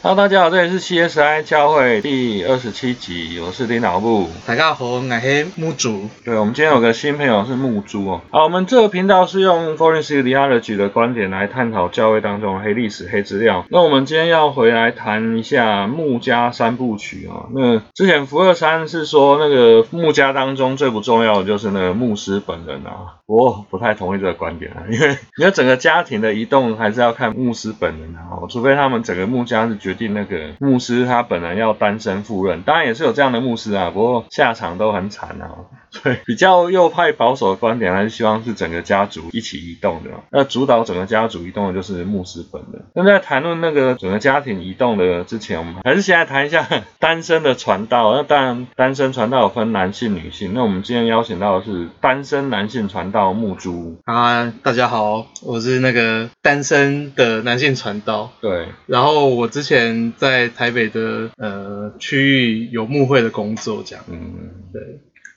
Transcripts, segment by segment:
Hello，大家好，这里是 CSI 教会第二十七集，我是领导部。大家好，我是木主。对，我们今天有个新朋友是木猪哦。好，我们这个频道是用 Forensic Theology 的观点来探讨教会当中的黑历史、黑资料。那我们今天要回来谈一下穆家三部曲啊。那之前福二三是说那个穆家当中最不重要的就是那个牧师本人啊，我不太同意这个观点啊，因为你的整个家庭的移动还是要看牧师本人啊，除非他们整个牧家是。决定那个牧师他本人要单身赴任，当然也是有这样的牧师啊，不过下场都很惨啊。所 以比较右派保守的观点还是希望是整个家族一起移动的。那主导整个家族移动的就是牧师本人。那在谈论那个整个家庭移动的之前，我们还是先来谈一下单身的传道。那当然单身传道有分男性、女性。那我们今天邀请到的是单身男性传道木珠。啊，大家好，我是那个单身的男性传道。对，然后我之前。在台北的呃区域有牧会的工作，这样。嗯，对。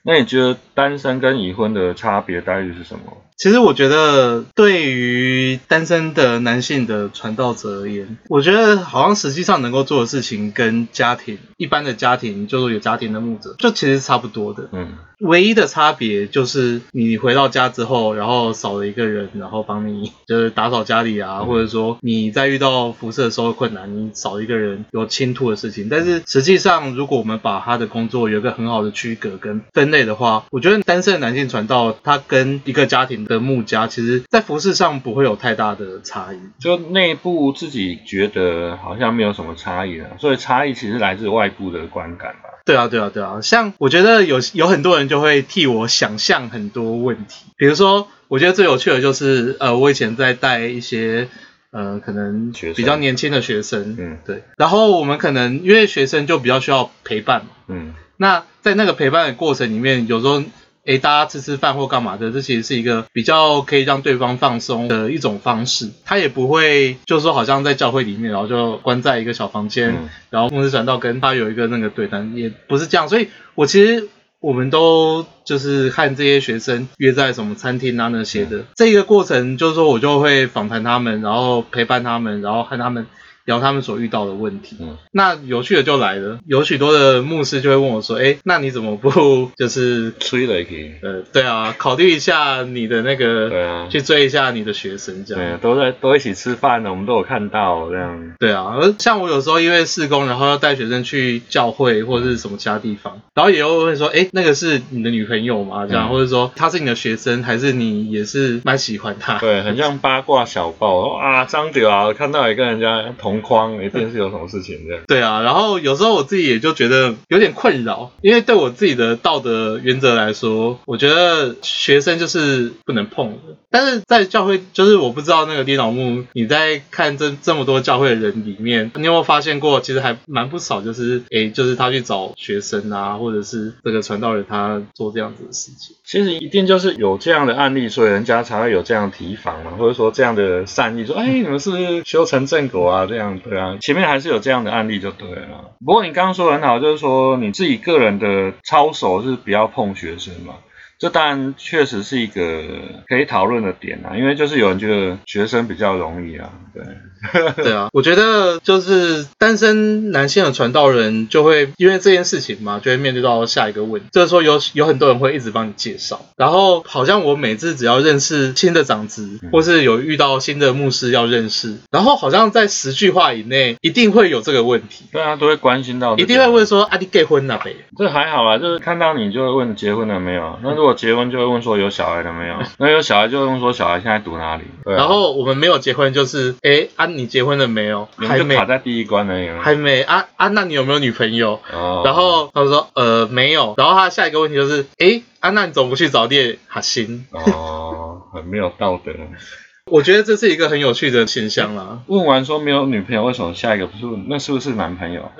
那你觉得单身跟已婚的差别待遇是什么？其实我觉得，对于单身的男性的传道者而言，我觉得好像实际上能够做的事情跟家庭一般的家庭，就是有家庭的牧者，就其实差不多的。嗯。唯一的差别就是你回到家之后，然后少了一个人，然后帮你就是打扫家里啊，或者说你在遇到辐射的时候困难，你少一个人有倾吐的事情。但是实际上，如果我们把他的工作有一个很好的区隔跟分类的话，我觉得单身的男性传道他跟一个家庭的牧家，其实在服饰上不会有太大的差异。就内部自己觉得好像没有什么差异了，所以差异其实来自外部的观感吧。对啊，对啊，对啊，像我觉得有有很多人就会替我想象很多问题，比如说，我觉得最有趣的就是，呃，我以前在带一些，呃，可能比较年轻的学生，嗯，对，然后我们可能因为学生就比较需要陪伴，嗯，那在那个陪伴的过程里面，有时候。哎，大家吃吃饭或干嘛的，这其实是一个比较可以让对方放松的一种方式。他也不会就是说，好像在教会里面，然后就关在一个小房间，然后牧师传道跟他有一个那个对谈，也不是这样。所以，我其实我们都就是看这些学生约在什么餐厅啊那些的，这个过程就是说我就会访谈他们，然后陪伴他们，然后和他们。聊他们所遇到的问题，嗯，那有趣的就来了，有许多的牧师就会问我说，哎，那你怎么不 就是追了一呃，对啊，考虑一下你的那个，对啊，去追一下你的学生这样，对，都在都一起吃饭呢，我们都有看到这样，对啊，而像我有时候因为事工，然后要带学生去教会或者是什么其他地方，然后也会问说，哎，那个是你的女朋友吗？这样，或者说她是你的学生，还是你也是蛮喜欢她？对，很像八卦小报啊，张屌啊，看到一个人家同。同框一定是有什么事情这样。对啊，然后有时候我自己也就觉得有点困扰，因为对我自己的道德原则来说，我觉得学生就是不能碰的。但是在教会，就是我不知道那个李老木，你在看这这么多教会的人里面，你有没有发现过，其实还蛮不少，就是诶，就是他去找学生啊，或者是这个传道人他做这样子的事情。其实一定就是有这样的案例，所以人家才会有这样提防嘛，或者说这样的善意，说哎，你们是不是修成正果啊？这样。对啊，前面还是有这样的案例就对了。不过你刚刚说的很好，就是说你自己个人的操守是比较碰学生嘛。这当然确实是一个可以讨论的点啊，因为就是有人觉得学生比较容易啊，对，对啊，我觉得就是单身男性的传道人就会因为这件事情嘛，就会面对到下一个问题，就是说有有很多人会一直帮你介绍，然后好像我每次只要认识新的长子，或是有遇到新的牧师要认识，然后好像在十句话以内一定会有这个问题，对啊，都会关心到，一定会问说啊，你结婚了没？这还好啊，就是看到你就会问结婚了没有，那如果结婚就会问说有小孩了没有？那有小孩就会问说小孩现在读哪里？然后我们没有结婚就是哎啊你结婚了没有？还没卡在第一关呢。还没啊啊那你有没有女朋友？然后他说呃没有。然后他下一个问题就是哎啊那你怎么不去找列哈心？哦，很没有道德。我觉得这是一个很有趣的现象啦。问完说没有女朋友，为什么下一个不是？那是不是男朋友？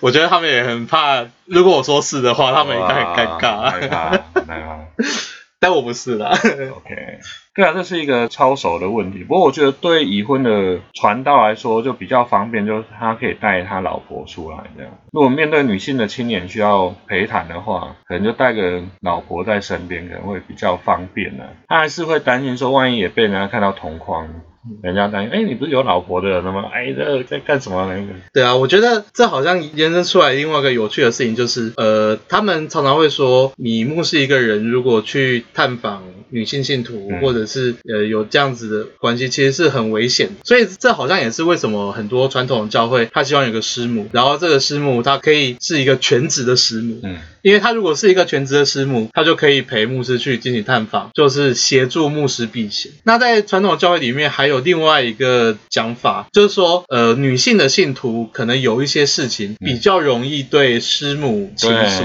我觉得他们也很怕，如果我说是的话，他们应该很尴尬。害怕，害怕。但我不是啦。OK，对啊，这是一个操守的问题。不过我觉得对已婚的传道来说就比较方便，就是他可以带他老婆出来这样。如果面对女性的青年需要陪谈的话，可能就带个老婆在身边，可能会比较方便呢。他还是会担心说，万一也被人家看到同框。人家担心，哎，你不是有老婆的人了吗？哎，这在干什么那个？对啊，我觉得这好像延伸出来另外一个有趣的事情，就是呃，他们常常会说，你目视一个人，如果去探访女性信徒，或者是呃有这样子的关系，其实是很危险。所以这好像也是为什么很多传统教会他希望有个师母，然后这个师母她可以是一个全职的师母。嗯。因为他如果是一个全职的师母，他就可以陪牧师去进行探访，就是协助牧师避险。那在传统教会里面，还有另外一个讲法，就是说，呃，女性的信徒可能有一些事情比较容易对师母倾诉。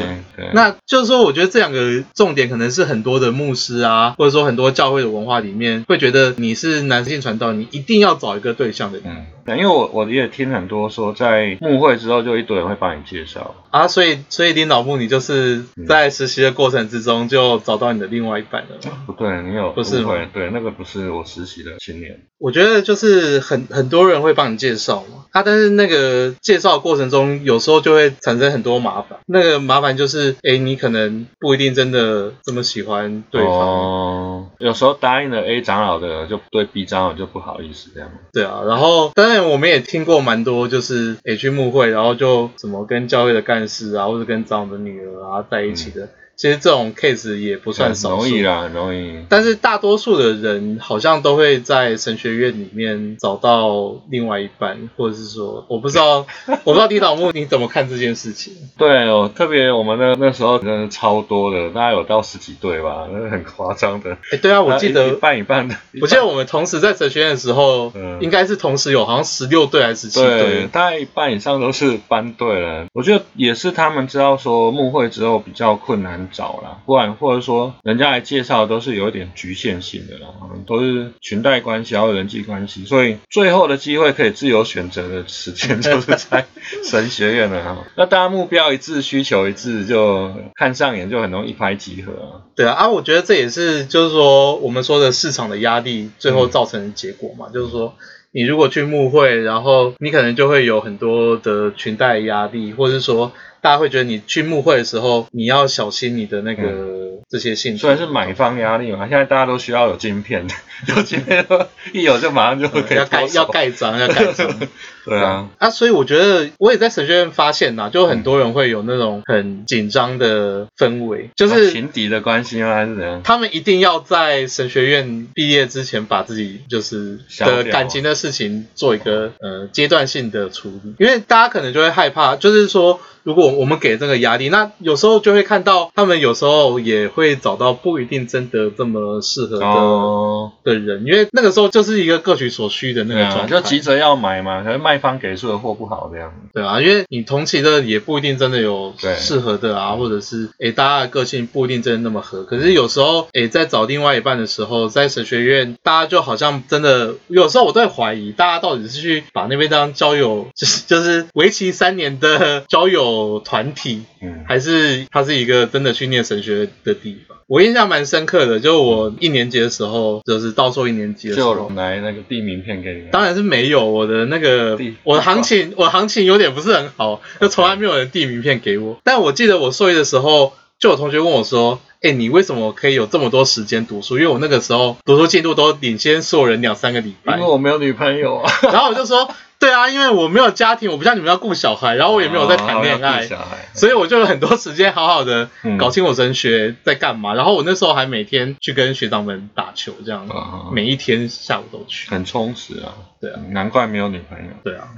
那就是说，我觉得这两个重点可能是很多的牧师啊，或者说很多教会的文化里面会觉得你是男性传道，你一定要找一个对象的。嗯，因为我我也听很多说，在幕会之后就一堆人会帮你介绍啊，所以所以领导部你就是。在实习的过程之中就找到你的另外一半了吗？不对，你有不是对那个不是我实习的青年。我觉得就是很很多人会帮你介绍嘛，他但是那个介绍过程中有时候就会产生很多麻烦。那个麻烦就是，哎，你可能不一定真的这么喜欢对方。哦，有时候答应了 A 长老的，就对 B 长老就不好意思这样。对啊，然后当然我们也听过蛮多，就是也去牧会，然后就怎么跟教会的干事啊，或者跟长的女儿。啊，在一起的。其实这种 case 也不算少，容易啦，很容易。但是大多数的人好像都会在神学院里面找到另外一半，或者是说，我不知道，我不知道李导木你怎么看这件事情？对哦，特别我们那那时候真的超多的，大概有到十几对吧，那 很夸张的。哎，对啊，我记得一半一半的。我记得我们同时在神学院的时候，应该是同时有好像十六对还是十七对，大概一半以上都是班队了。我觉得也是他们知道说幕会之后比较困难。找啦，不然或者说人家来介绍都是有一点局限性的啦，都是裙带关系，还有人际关系，所以最后的机会可以自由选择的时间就是在神学院了哈。那大家目标一致，需求一致，就看上眼就很容易一拍即合。对啊，啊，我觉得这也是就是说我们说的市场的压力最后造成的结果嘛，就是说你如果去慕会，然后你可能就会有很多的裙带压力，或者是说。大家会觉得你去募会的时候，你要小心你的那个这些信息。虽然是买方压力嘛，现在大家都需要有晶片，有晶片一有就马上就可以要盖要盖章要盖章。对啊，啊，所以我觉得我也在神学院发现呐，就很多人会有那种很紧张的氛围，就是情敌的关系吗？还是怎样？他们一定要在神学院毕业之前把自己就是的感情的事情做一个呃阶段性的处理，因为大家可能就会害怕，就是说如果我们给这个压力，那有时候就会看到他们有时候也会找到不一定真的这么适合的的人，因为那个时候就是一个各取所需的那个状态，就急着要买嘛，可能卖。方给出的货不好这样，对啊，因为你同期的也不一定真的有适合的啊，或者是诶大家的个性不一定真的那么合。可是有时候诶在找另外一半的时候，在神学院大家就好像真的有时候我都会怀疑，大家到底是去把那边当交友，就是就是为期三年的交友团体，嗯，还是他是一个真的去念神学的地方。我印象蛮深刻的，就我一年级的时候，就是到时候一年级的时候，就来那个递名片给你。当然是没有，我的那个我的行情，我行情有点不是很好，就从来没有人递名片给我。但我记得我硕一的时候，就有同学问我说：“哎，你为什么可以有这么多时间读书？”因为我那个时候读书进度都领先所有人两三个礼拜。因为我没有女朋友啊。然后我就说。对啊，因为我没有家庭，我不像你们要顾小孩，然后我也没有在谈恋爱，所以我就有很多时间好好的搞清我神学在干嘛。然后我那时候还每天去跟学长们打球，这样每一天下午都去，很充实啊。对啊，难怪没有女朋友。对啊，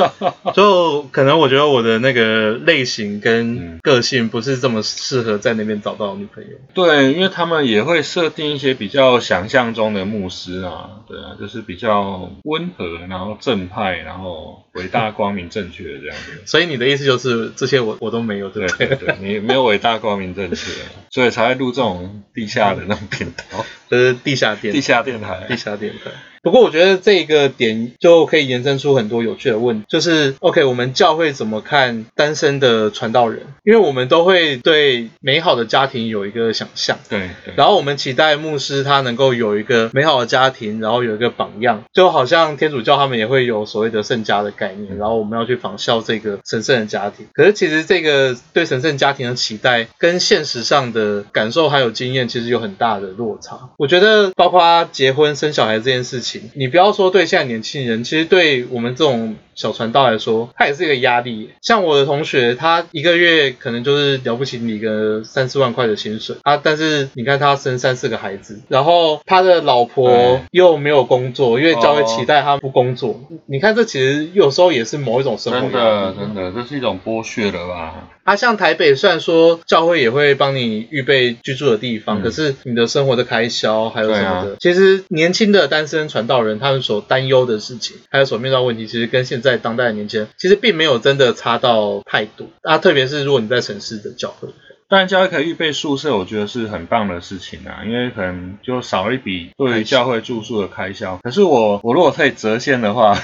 就可能我觉得我的那个类型跟个性不是这么适合在那边找到女朋友。对，因为他们也会设定一些比较想象中的牧师啊，对啊，就是比较温和，然后正派。然后伟大光明正确的这样子，所以你的意思就是这些我我都没有对不对？对，你没有伟大光明正确，所以才会录这种地下的那种频道，就是地下电地下电台地下电台。不过我觉得这个点就可以延伸出很多有趣的问题，就是 OK，我们教会怎么看单身的传道人？因为我们都会对美好的家庭有一个想象，对，然后我们期待牧师他能够有一个美好的家庭，然后有一个榜样，就好像天主教他们也会有所谓的圣家的概念，然后我们要去仿效这个神圣的家庭。可是其实这个对神圣家庭的期待跟现实上的感受还有经验，其实有很大的落差。我觉得包括结婚生小孩这件事情。你不要说对现在年轻人，其实对我们这种小传道来说，它也是一个压力。像我的同学，他一个月可能就是了不起你个三四万块的薪水啊，但是你看他生三四个孩子，然后他的老婆又没有工作，因为教会期待他不工作。你看这其实有时候也是某一种生活真的真的，这是一种剥削了吧？啊，像台北虽然说教会也会帮你预备居住的地方，可是你的生活的开销还有什么的，其实年轻的单身传道人他们所担忧的事情，还有所面对问题，其实跟现在当代的年轻人其实并没有真的差到太多。啊，特别是如果你在城市的教会。当然，教会可以预备宿舍，我觉得是很棒的事情啊，因为可能就少了一笔对于教会住宿的开销。可是我我如果可以折现的话，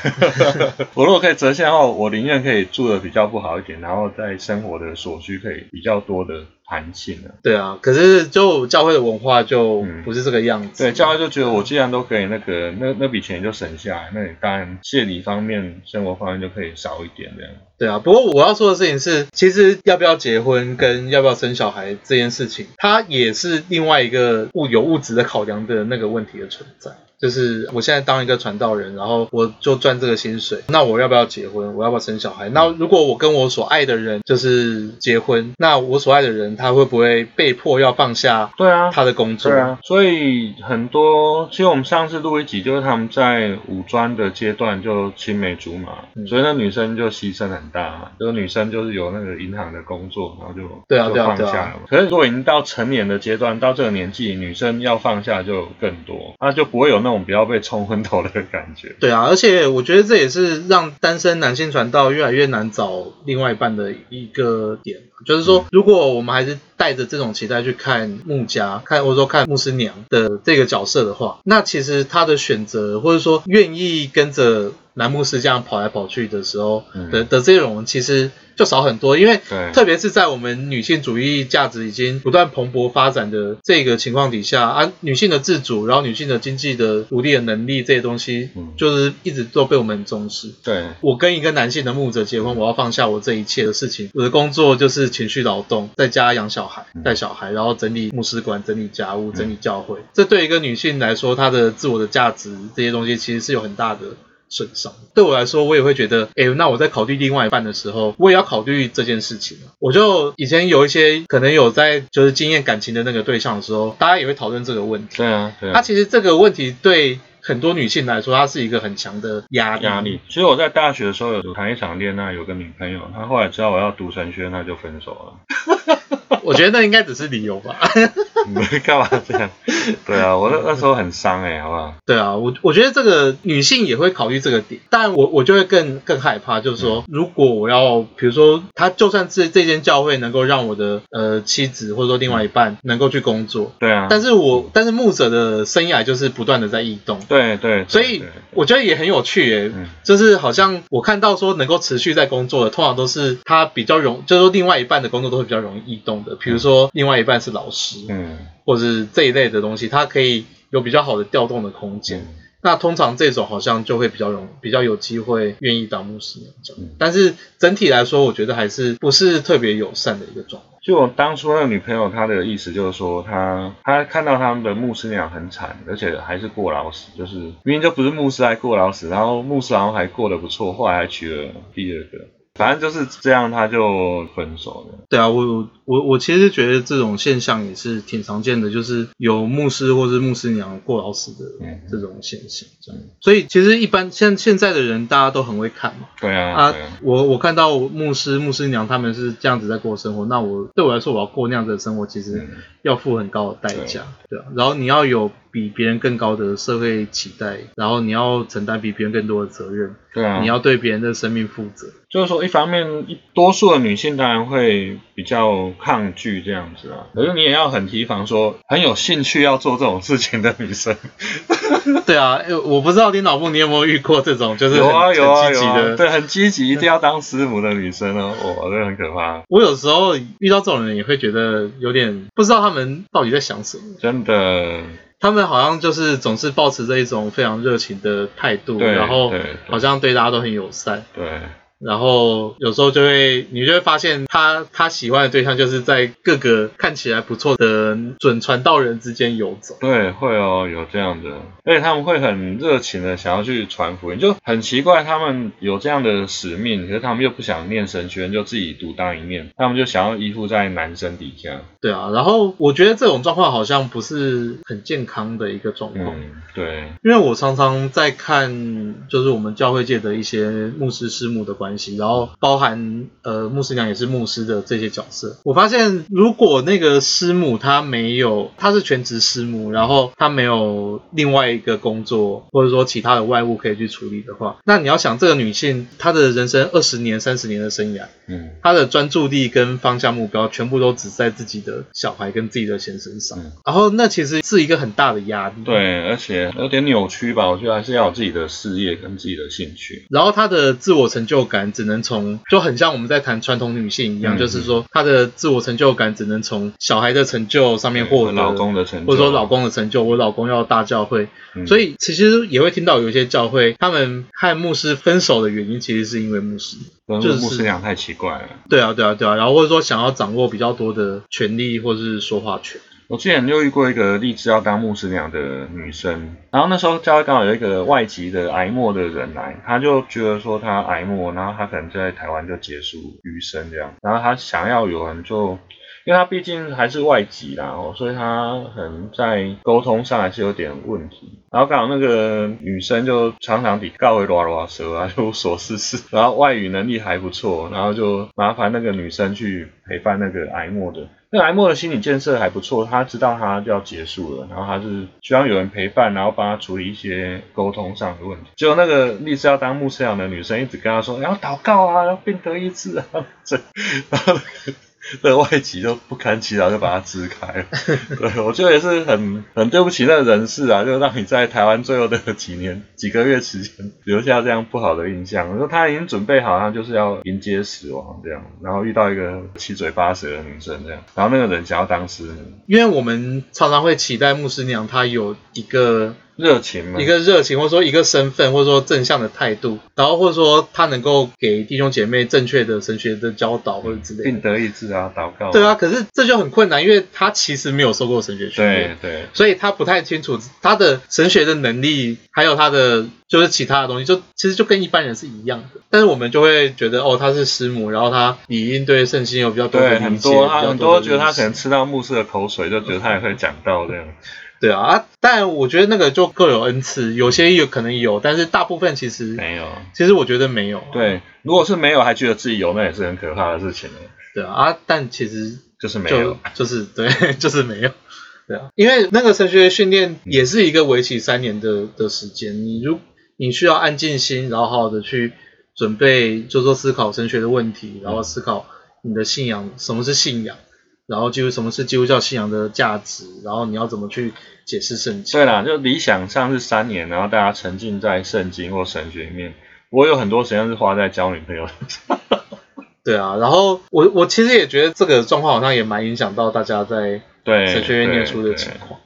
我如果可以折现的话，我宁愿可以住的比较不好一点，然后在生活的所需可以比较多的。弹性了，对啊，可是就教会的文化就不是这个样子。对，教会就觉得我既然都可以那个，那那笔钱就省下来，那你当然谢礼方面、生活方面就可以少一点这样。对啊，不过我要说的事情是，其实要不要结婚跟要不要生小孩这件事情，它也是另外一个物有物质的考量的那个问题的存在。就是我现在当一个传道人，然后我就赚这个薪水，那我要不要结婚？我要不要生小孩？那如果我跟我所爱的人就是结婚，那我所爱的人他会不会被迫要放下？对啊，他的工作。对啊，所以很多，其实我们上次录一集，就是他们在五专的阶段就青梅竹马，所以那女生就牺牲很大，就是女生就是有那个银行的工作，然后就对啊，就放下了。可是如果已经到成年的阶段，到这个年纪，女生要放下就更多，那就不会有。那种不要被冲昏头的感觉。对啊，而且我觉得这也是让单身男性传道越来越难找另外一半的一个点。就是说，如果我们还是带着这种期待去看穆家，看或者说看牧师娘的这个角色的话，那其实他的选择或者说愿意跟着男牧师这样跑来跑去的时候的的这种，其实。就少很多，因为特别是在我们女性主义价值已经不断蓬勃发展的这个情况底下啊，女性的自主，然后女性的经济的独立的能力这些东西，就是一直都被我们重视。对，我跟一个男性的牧者结婚，我要放下我这一切的事情，我的工作就是情绪劳动，在家养小孩、带小孩，然后整理牧师馆、整理家务、整理教会。这对一个女性来说，她的自我的价值这些东西其实是有很大的。损伤对我来说，我也会觉得，哎，那我在考虑另外一半的时候，我也要考虑这件事情。我就以前有一些可能有在就是经验感情的那个对象的时候，大家也会讨论这个问题。对啊，对啊。他其实这个问题对很多女性来说，它是一个很强的压压力。其实我在大学的时候有谈一场恋爱，有个女朋友，她后来知道我要读神学，那就分手了。我觉得那应该只是理由吧。你干嘛这样？对啊，我那那时候很伤哎，好不好？对啊，我我觉得这个女性也会考虑这个点，但我我就会更更害怕，就是说，如果我要，比如说，他就算这这间教会能够让我的呃妻子或者说另外一半能够去工作，对啊，但是我但是牧者的生涯就是不断的在异动，对对对，所以我觉得也很有趣诶，就是好像我看到说能够持续在工作的，通常都是他比较容，就是说另外一半的工作都会比较容易移动的。比如说，另外一半是老师，嗯，或者是这一类的东西，它可以有比较好的调动的空间。那通常这种好像就会比较容，比较有机会愿意当牧师这样。但是整体来说，我觉得还是不是特别友善的一个状况。就我当初那个女朋友，她的意思就是说，她她看到他们的牧师娘很惨，而且还是过劳死，就是明明就不是牧师还过劳死，然后牧师好像还过得不错，后来还娶了第二个。反正就是这样，他就分手了。对啊，我我我其实觉得这种现象也是挺常见的，就是有牧师或是牧师娘过劳死的这种现象。这样，所以其实一般像现在的人，大家都很会看嘛。对啊。啊，我我看到牧师牧师娘他们是这样子在过生活，那我对我来说，我要过那样子的生活，其实要付很高的代价。对啊。然后你要有比别人更高的社会期待，然后你要承担比别人更多的责任。对啊。你要对别人的生命负责。就是说，一方面，多数的女性当然会比较抗拒这样子啊，可是你也要很提防说，很有兴趣要做这种事情的女生。对啊，我不知道你老婆你有没有遇过这种，就是有啊有啊有啊，对，很积极，一定要当师傅的女生哦，哇，这很可怕。我有时候遇到这种人，也会觉得有点不知道他们到底在想什么。真的。他们好像就是总是保持着一种非常热情的态度，然后好像对大家都很友善。对。然后有时候就会，你就会发现他他喜欢的对象就是在各个看起来不错的准传道人之间游走。对，会哦，有这样的，而且他们会很热情的想要去传福音，就很奇怪，他们有这样的使命，可是他们又不想念神学，就自己独当一面，他们就想要依附在男生底下。对啊，然后我觉得这种状况好像不是很健康的一个状况。嗯，对，因为我常常在看，就是我们教会界的一些牧师师母的关。关系，然后包含呃牧师娘也是牧师的这些角色，我发现如果那个师母她没有，她是全职师母，然后她没有另外一个工作或者说其他的外务可以去处理的话，那你要想这个女性她的人生二十年、三十年的生涯，嗯，她的专注力跟方向目标全部都只在自己的小孩跟自己的先生上，然后那其实是一个很大的压力，对，而且有点扭曲吧，我觉得还是要有自己的事业跟自己的兴趣，然后她的自我成就感。感只能从就很像我们在谈传统女性一样，就是说她的自我成就感只能从小孩的成就上面获得，老公的成就，或者说老公的成就。我老公要大教会，所以其实也会听到有一些教会，他们和牧师分手的原因，其实是因为牧师，就是牧师娘太奇怪了。对啊，对啊，对啊，然后或者说想要掌握比较多的权利或者是说话权。我之前就遇过一个立志要当牧师娘的女生，然后那时候教会刚好有一个外籍的癌末的人来，他就觉得说他癌末，然后他可能就在台湾就结束余生这样，然后他想要有人就，因为他毕竟还是外籍啦，所以他可能在沟通上还是有点问题，然后刚好那个女生就常常比告会啰啰嗦啊，就无所事事，然后外语能力还不错，然后就麻烦那个女生去陪伴那个癌末的。那 M 的心理建设还不错，他知道他就要结束了，然后他是需要有人陪伴，然后帮他处理一些沟通上的问题。结果那个立志要当牧师长的女生一直跟他说，要祷告啊，要变得医治啊，这，然后。那个外籍就不堪其扰，就把它支开了。对，我觉得也是很很对不起那个人事啊，就让你在台湾最后的几年几个月时间留下这样不好的印象。我说他已经准备好，他就是要迎接死亡这样，然后遇到一个七嘴八舌的女生这样，然后那个人想要当师母，因为我们常常会期待牧师娘她有一个。热情嘛，一个热情，或者说一个身份，或者说正向的态度，然后或者说他能够给弟兄姐妹正确的神学的教导或者之类，并得意志啊，祷告。对啊，可是这就很困难，因为他其实没有受过神学训练，对对，所以他不太清楚他的神学的能力，还有他的就是其他的东西，就其实就跟一般人是一样的。但是我们就会觉得，哦，他是师母，然后他理应对圣经有比较多的理解，很多很多觉得他可能吃到牧师的口水，就觉得他也会讲到这样。对啊，但我觉得那个就各有恩赐，有些有可能有，但是大部分其实没有。其实我觉得没有。对，如果是没有还觉得自己有，那也是很可怕的事情对啊，但其实就是没有，就是对，就是没有。对啊，因为那个神学训练也是一个为期三年的的时间，你如你需要安静心，然后好好的去准备，就说思考神学的问题，然后思考你的信仰，什么是信仰。然后就是什么是基督教信仰的价值，然后你要怎么去解释圣经？对啦，就理想上是三年，然后大家沉浸在圣经或神学里面。我有很多时间是花在交女朋友。对啊，然后我我其实也觉得这个状况好像也蛮影响到大家在神学院念书的情况。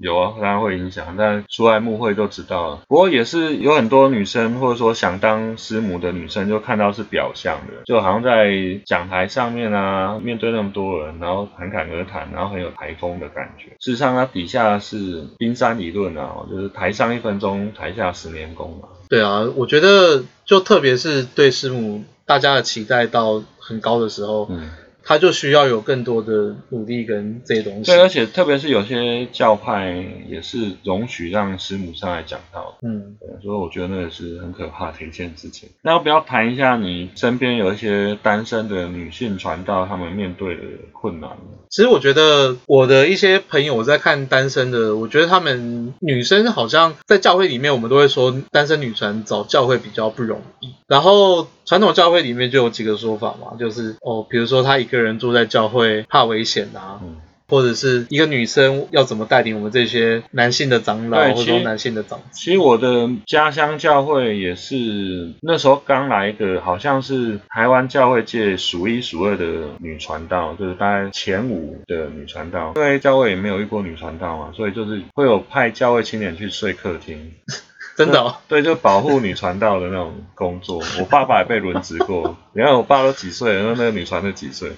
有啊，当然会影响，但出来幕会就知道了。不过也是有很多女生，或者说想当师母的女生，就看到是表象的，就好像在讲台上面啊，面对那么多人，然后侃侃而谈，然后很有台风的感觉。事实上，它底下是冰山理论啊，就是台上一分钟，台下十年功嘛。对啊，我觉得就特别是对师母，大家的期待到很高的时候。嗯。他就需要有更多的努力跟这些东西。对，而且特别是有些教派也是容许让师母上来讲道。嗯，所以我觉得那个是很可怕的一件事情。那要不要谈一下你身边有一些单身的女性传道，她们面对的困难呢？其实我觉得我的一些朋友，我在看单身的，我觉得他们女生好像在教会里面，我们都会说单身女传找教会比较不容易。然后传统教会里面就有几个说法嘛，就是哦，比如说他一个。人住在教会怕危险啊，或者是一个女生要怎么带领我们这些男性的长老，或者说男性的长其实我的家乡教会也是那时候刚来的，好像是台湾教会界数一数二的女传道，就是大概前五的女传道。因为教会也没有遇过女传道嘛，所以就是会有派教会青年去睡客厅。真的哦。对，就保护女传道的那种工作。我爸爸也被轮值过，你看我爸都几岁了，那那个女传的几岁？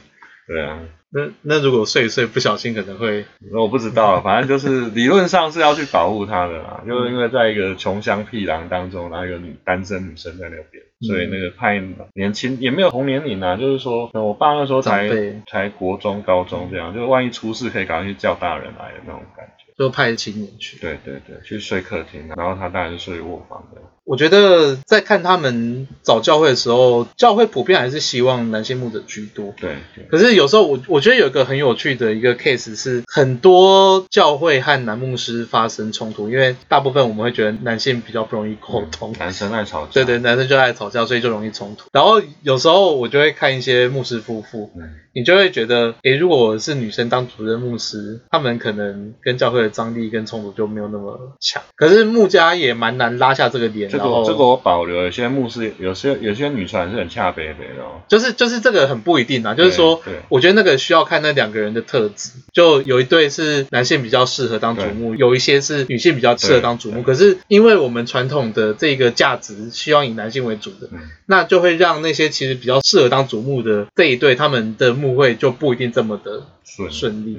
对啊。那那如果睡一睡不小心可能会，我不知道，反正就是理论上是要去保护她的啦，就是因为在一个穷乡僻壤当中，然后一个女单身女生在那边，所以那个派年轻也没有同年龄啊，就是说我爸那时候才才国中高中这样，就万一出事可以赶快去叫大人来的那种感觉。就派青年去，对对对，去睡客厅，然后他当然是睡卧房的。我觉得在看他们找教会的时候，教会普遍还是希望男性牧者居多。对。可是有时候我我觉得有一个很有趣的一个 case 是，很多教会和男牧师发生冲突，因为大部分我们会觉得男性比较不容易沟通，男生爱吵架。对对，男生就爱吵架，所以就容易冲突。然后有时候我就会看一些牧师夫妇。你就会觉得，诶，如果是女生当主任牧师，他们可能跟教会的张力跟冲突就没有那么强。可是牧家也蛮难拉下这个脸。这个这个我保留。有些牧师，有些有些女传是很恰北北的哦。就是就是这个很不一定啊，就是说，我觉得那个需要看那两个人的特质。就有一对是男性比较适合当主牧，有一些是女性比较适合当主牧。可是因为我们传统的这个价值需要以男性为主的，那就会让那些其实比较适合当主牧的这一对他们的。牧会就不一定这么的顺顺利，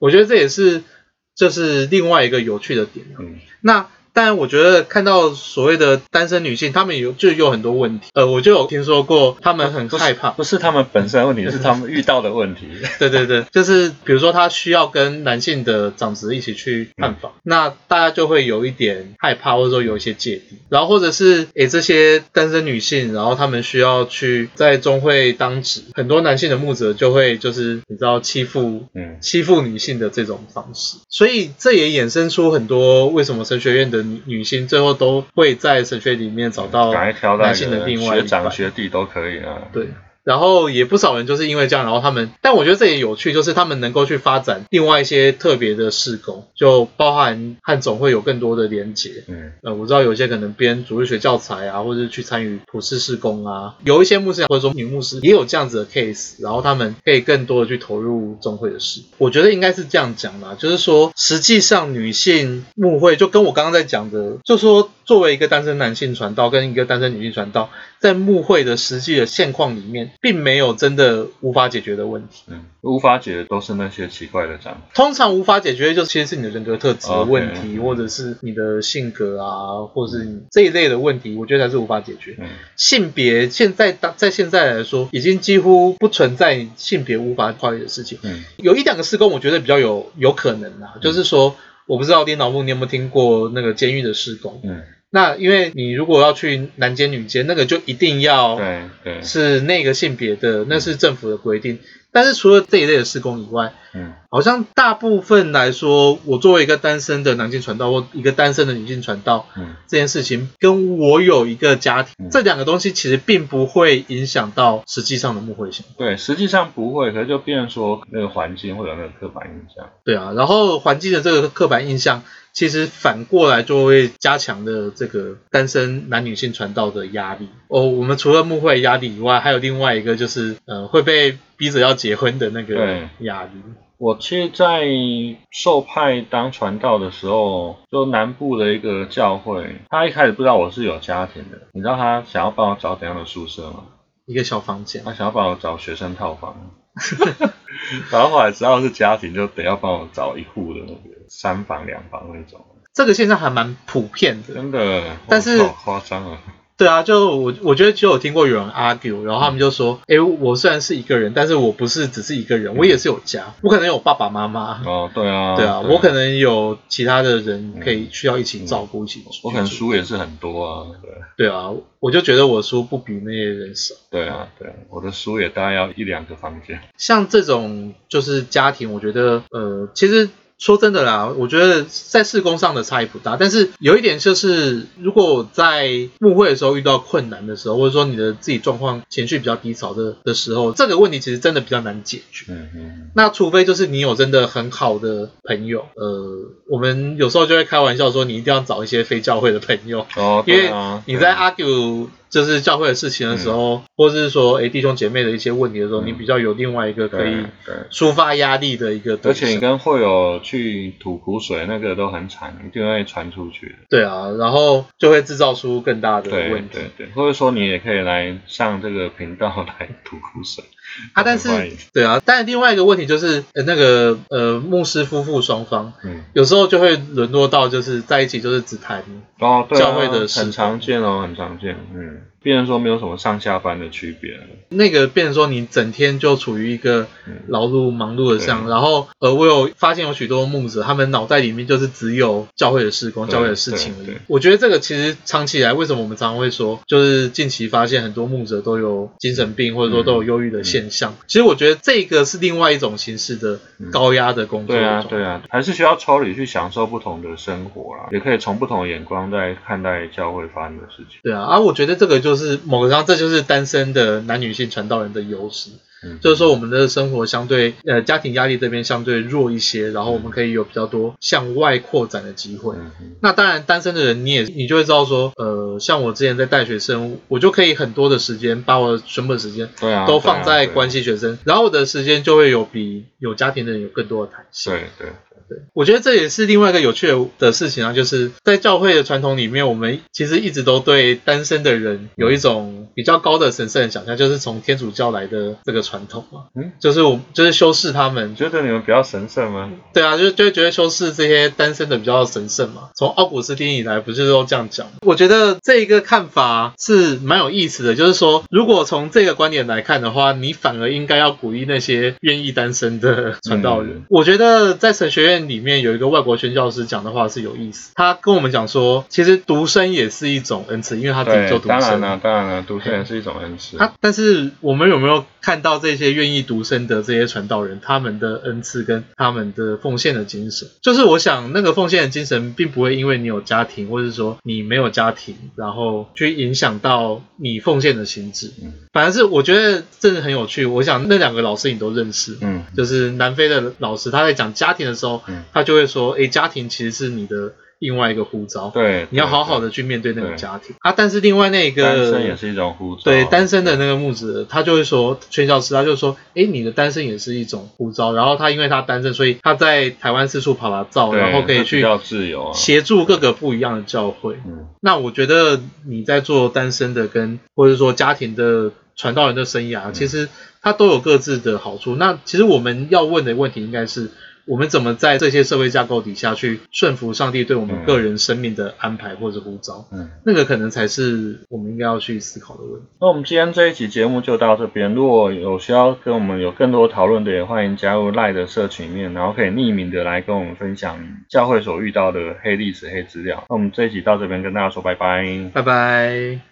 我觉得这也是这是另外一个有趣的点。嗯那。但我觉得看到所谓的单身女性，她们有就有很多问题。呃，我就有听说过，她们很害怕，不是她们本身的问题，是她们遇到的问题。对对对，就是比如说她需要跟男性的长子一起去探访，那大家就会有一点害怕，或者说有一些芥蒂。然后或者是诶这些单身女性，然后她们需要去在中会当职，很多男性的牧者就会就是你知道欺负嗯欺负女性的这种方式，所以这也衍生出很多为什么神学院的。女女性最后都会在神学里面找到男性的另外学长学弟都可以啊。对。然后也不少人就是因为这样，然后他们，但我觉得这也有趣，就是他们能够去发展另外一些特别的事工，就包含和总会有更多的连结。嗯，呃，我知道有些可能编主日学教材啊，或者是去参与普世事工啊，有一些牧师或者说女牧师也有这样子的 case，然后他们可以更多的去投入总会的事。我觉得应该是这样讲吧，就是说实际上女性牧会就跟我刚刚在讲的，就说。作为一个单身男性传道跟一个单身女性传道，在牧会的实际的现况里面，并没有真的无法解决的问题。嗯，无法解决都是那些奇怪的障碍。通常无法解决就其实是你的人格特质的问题，或者是你的性格啊，或者是你这一类的问题，我觉得才是无法解决。性别现在当在现在来说，已经几乎不存在性别无法跨越的事情。嗯，有一两个施工，我觉得比较有有可能啊，就是说。我不知道颠倒木，你有没有听过那个监狱的施工？嗯，那因为你如果要去男监女监，那个就一定要对对是那个性别的，那是政府的规定。但是除了这一类的施工以外，嗯，好像大部分来说，我作为一个单身的男性传道或一个单身的女性传道，嗯，这件事情跟我有一个家庭，这两个东西其实并不会影响到实际上的牧会性。对，实际上不会，可是就变成说那个环境会有那个刻板印象。对啊，然后环境的这个刻板印象。其实反过来就会加强的这个单身男女性传道的压力哦。我们除了牧会压力以外，还有另外一个就是，呃，会被逼着要结婚的那个压力。我其实，在受派当传道的时候，就南部的一个教会，他一开始不知道我是有家庭的，你知道他想要帮我找怎样的宿舍吗？一个小房间。他想要帮我找学生套房。然后后来 知道是家庭，就得要帮我找一户的那个。三房两房那种，这个现象还蛮普遍的，真的，但是好夸张啊。对啊，就我我觉得就有听过有人 argue，然后他们就说，哎，我虽然是一个人，但是我不是只是一个人，我也是有家，我可能有爸爸妈妈。哦，对啊，对啊，我可能有其他的人可以需要一起照顾一起。我可能书也是很多啊，对。对啊，我就觉得我书不比那些人少。对啊，对啊，我的书也大概要一两个房间。像这种就是家庭，我觉得呃，其实。说真的啦，我觉得在施工上的差异不大，但是有一点就是，如果在牧会的时候遇到困难的时候，或者说你的自己状况情绪比较低潮的的时候，这个问题其实真的比较难解决。嗯嗯。那除非就是你有真的很好的朋友，呃，我们有时候就会开玩笑说，你一定要找一些非教会的朋友，哦，因为你在 argue。就是教会的事情的时候，或者是说哎弟兄姐妹的一些问题的时候，你比较有另外一个可以抒发压力的一个。而且你跟会友去吐苦水，那个都很惨，一定会传出去。对啊，然后就会制造出更大的问题。对对对，或者说你也可以来上这个频道来吐苦水。啊，但是对啊，但另外一个问题就是呃那个呃牧师夫妇双方，嗯，有时候就会沦落到就是在一起就是只谈哦教会的事，很常见哦，很常见，嗯。变成说没有什么上下班的区别，那个变成说你整天就处于一个劳碌忙碌的上，然后呃我有发现有许多牧者，他们脑袋里面就是只有教会的事工、教会的事情而已。我觉得这个其实长期以来，为什么我们常常会说，就是近期发现很多牧者都有精神病，或者说都有忧郁的现象。其实我觉得这个是另外一种形式的高压的工作。对啊，对啊，还是需要抽离去享受不同的生活啦，也可以从不同的眼光在看待教会发生的事情。对啊，而我觉得这个就。就是某个上，这就是单身的男女性传道人的优势。就是说，我们的生活相对呃家庭压力这边相对弱一些，然后我们可以有比较多向外扩展的机会。那当然，单身的人你也你就会知道说，呃，像我之前在带学生，我就可以很多的时间把我全部的时间都放在关系学生，然后我的时间就会有比有家庭的人有更多的弹性。对对。对，我觉得这也是另外一个有趣的事情啊，就是在教会的传统里面，我们其实一直都对单身的人有一种比较高的神圣的想象，就是从天主教来的这个传统嘛，嗯，就是我就是修饰他们，觉得你们比较神圣吗？对啊，就就会觉得修饰这些单身的比较神圣嘛。从奥古斯丁以来，不是都这样讲？我觉得这一个看法是蛮有意思的，就是说，如果从这个观点来看的话，你反而应该要鼓励那些愿意单身的传道人。我觉得在神学院。里面有一个外国宣教师讲的话是有意思，他跟我们讲说，其实独身也是一种恩赐，因为他自己就独身。当然了，当然了，独身也是一种恩赐。他但是我们有没有看到这些愿意独身的这些传道人，他们的恩赐跟他们的奉献的精神？就是我想那个奉献的精神，并不会因为你有家庭，或者说你没有家庭，然后去影响到你奉献的心智。嗯，反而是我觉得真的很有趣。我想那两个老师你都认识，嗯，就是南非的老师，他在讲家庭的时候。他就会说，哎，家庭其实是你的另外一个护照，对，你要好好的去面对那个家庭啊。但是另外那个单身也是一种护照，对，单身的那个木子，他就会说，宣教师他就说，哎，你的单身也是一种护照。然后他因为他单身，所以他在台湾四处跑跑照，然后可以去自由协助各个不一样的教会。嗯，那我觉得你在做单身的跟或者说家庭的传道人的生涯，其实他都有各自的好处。那其实我们要问的问题应该是。我们怎么在这些社会架构底下去顺服上帝对我们个人生命的安排或者呼召？嗯，那个可能才是我们应该要去思考的问题。那我们今天这一期节目就到这边。如果有需要跟我们有更多讨论的，也欢迎加入赖的社群面，然后可以匿名的来跟我们分享教会所遇到的黑历史、黑资料。那我们这一集到这边跟大家说拜拜，拜拜。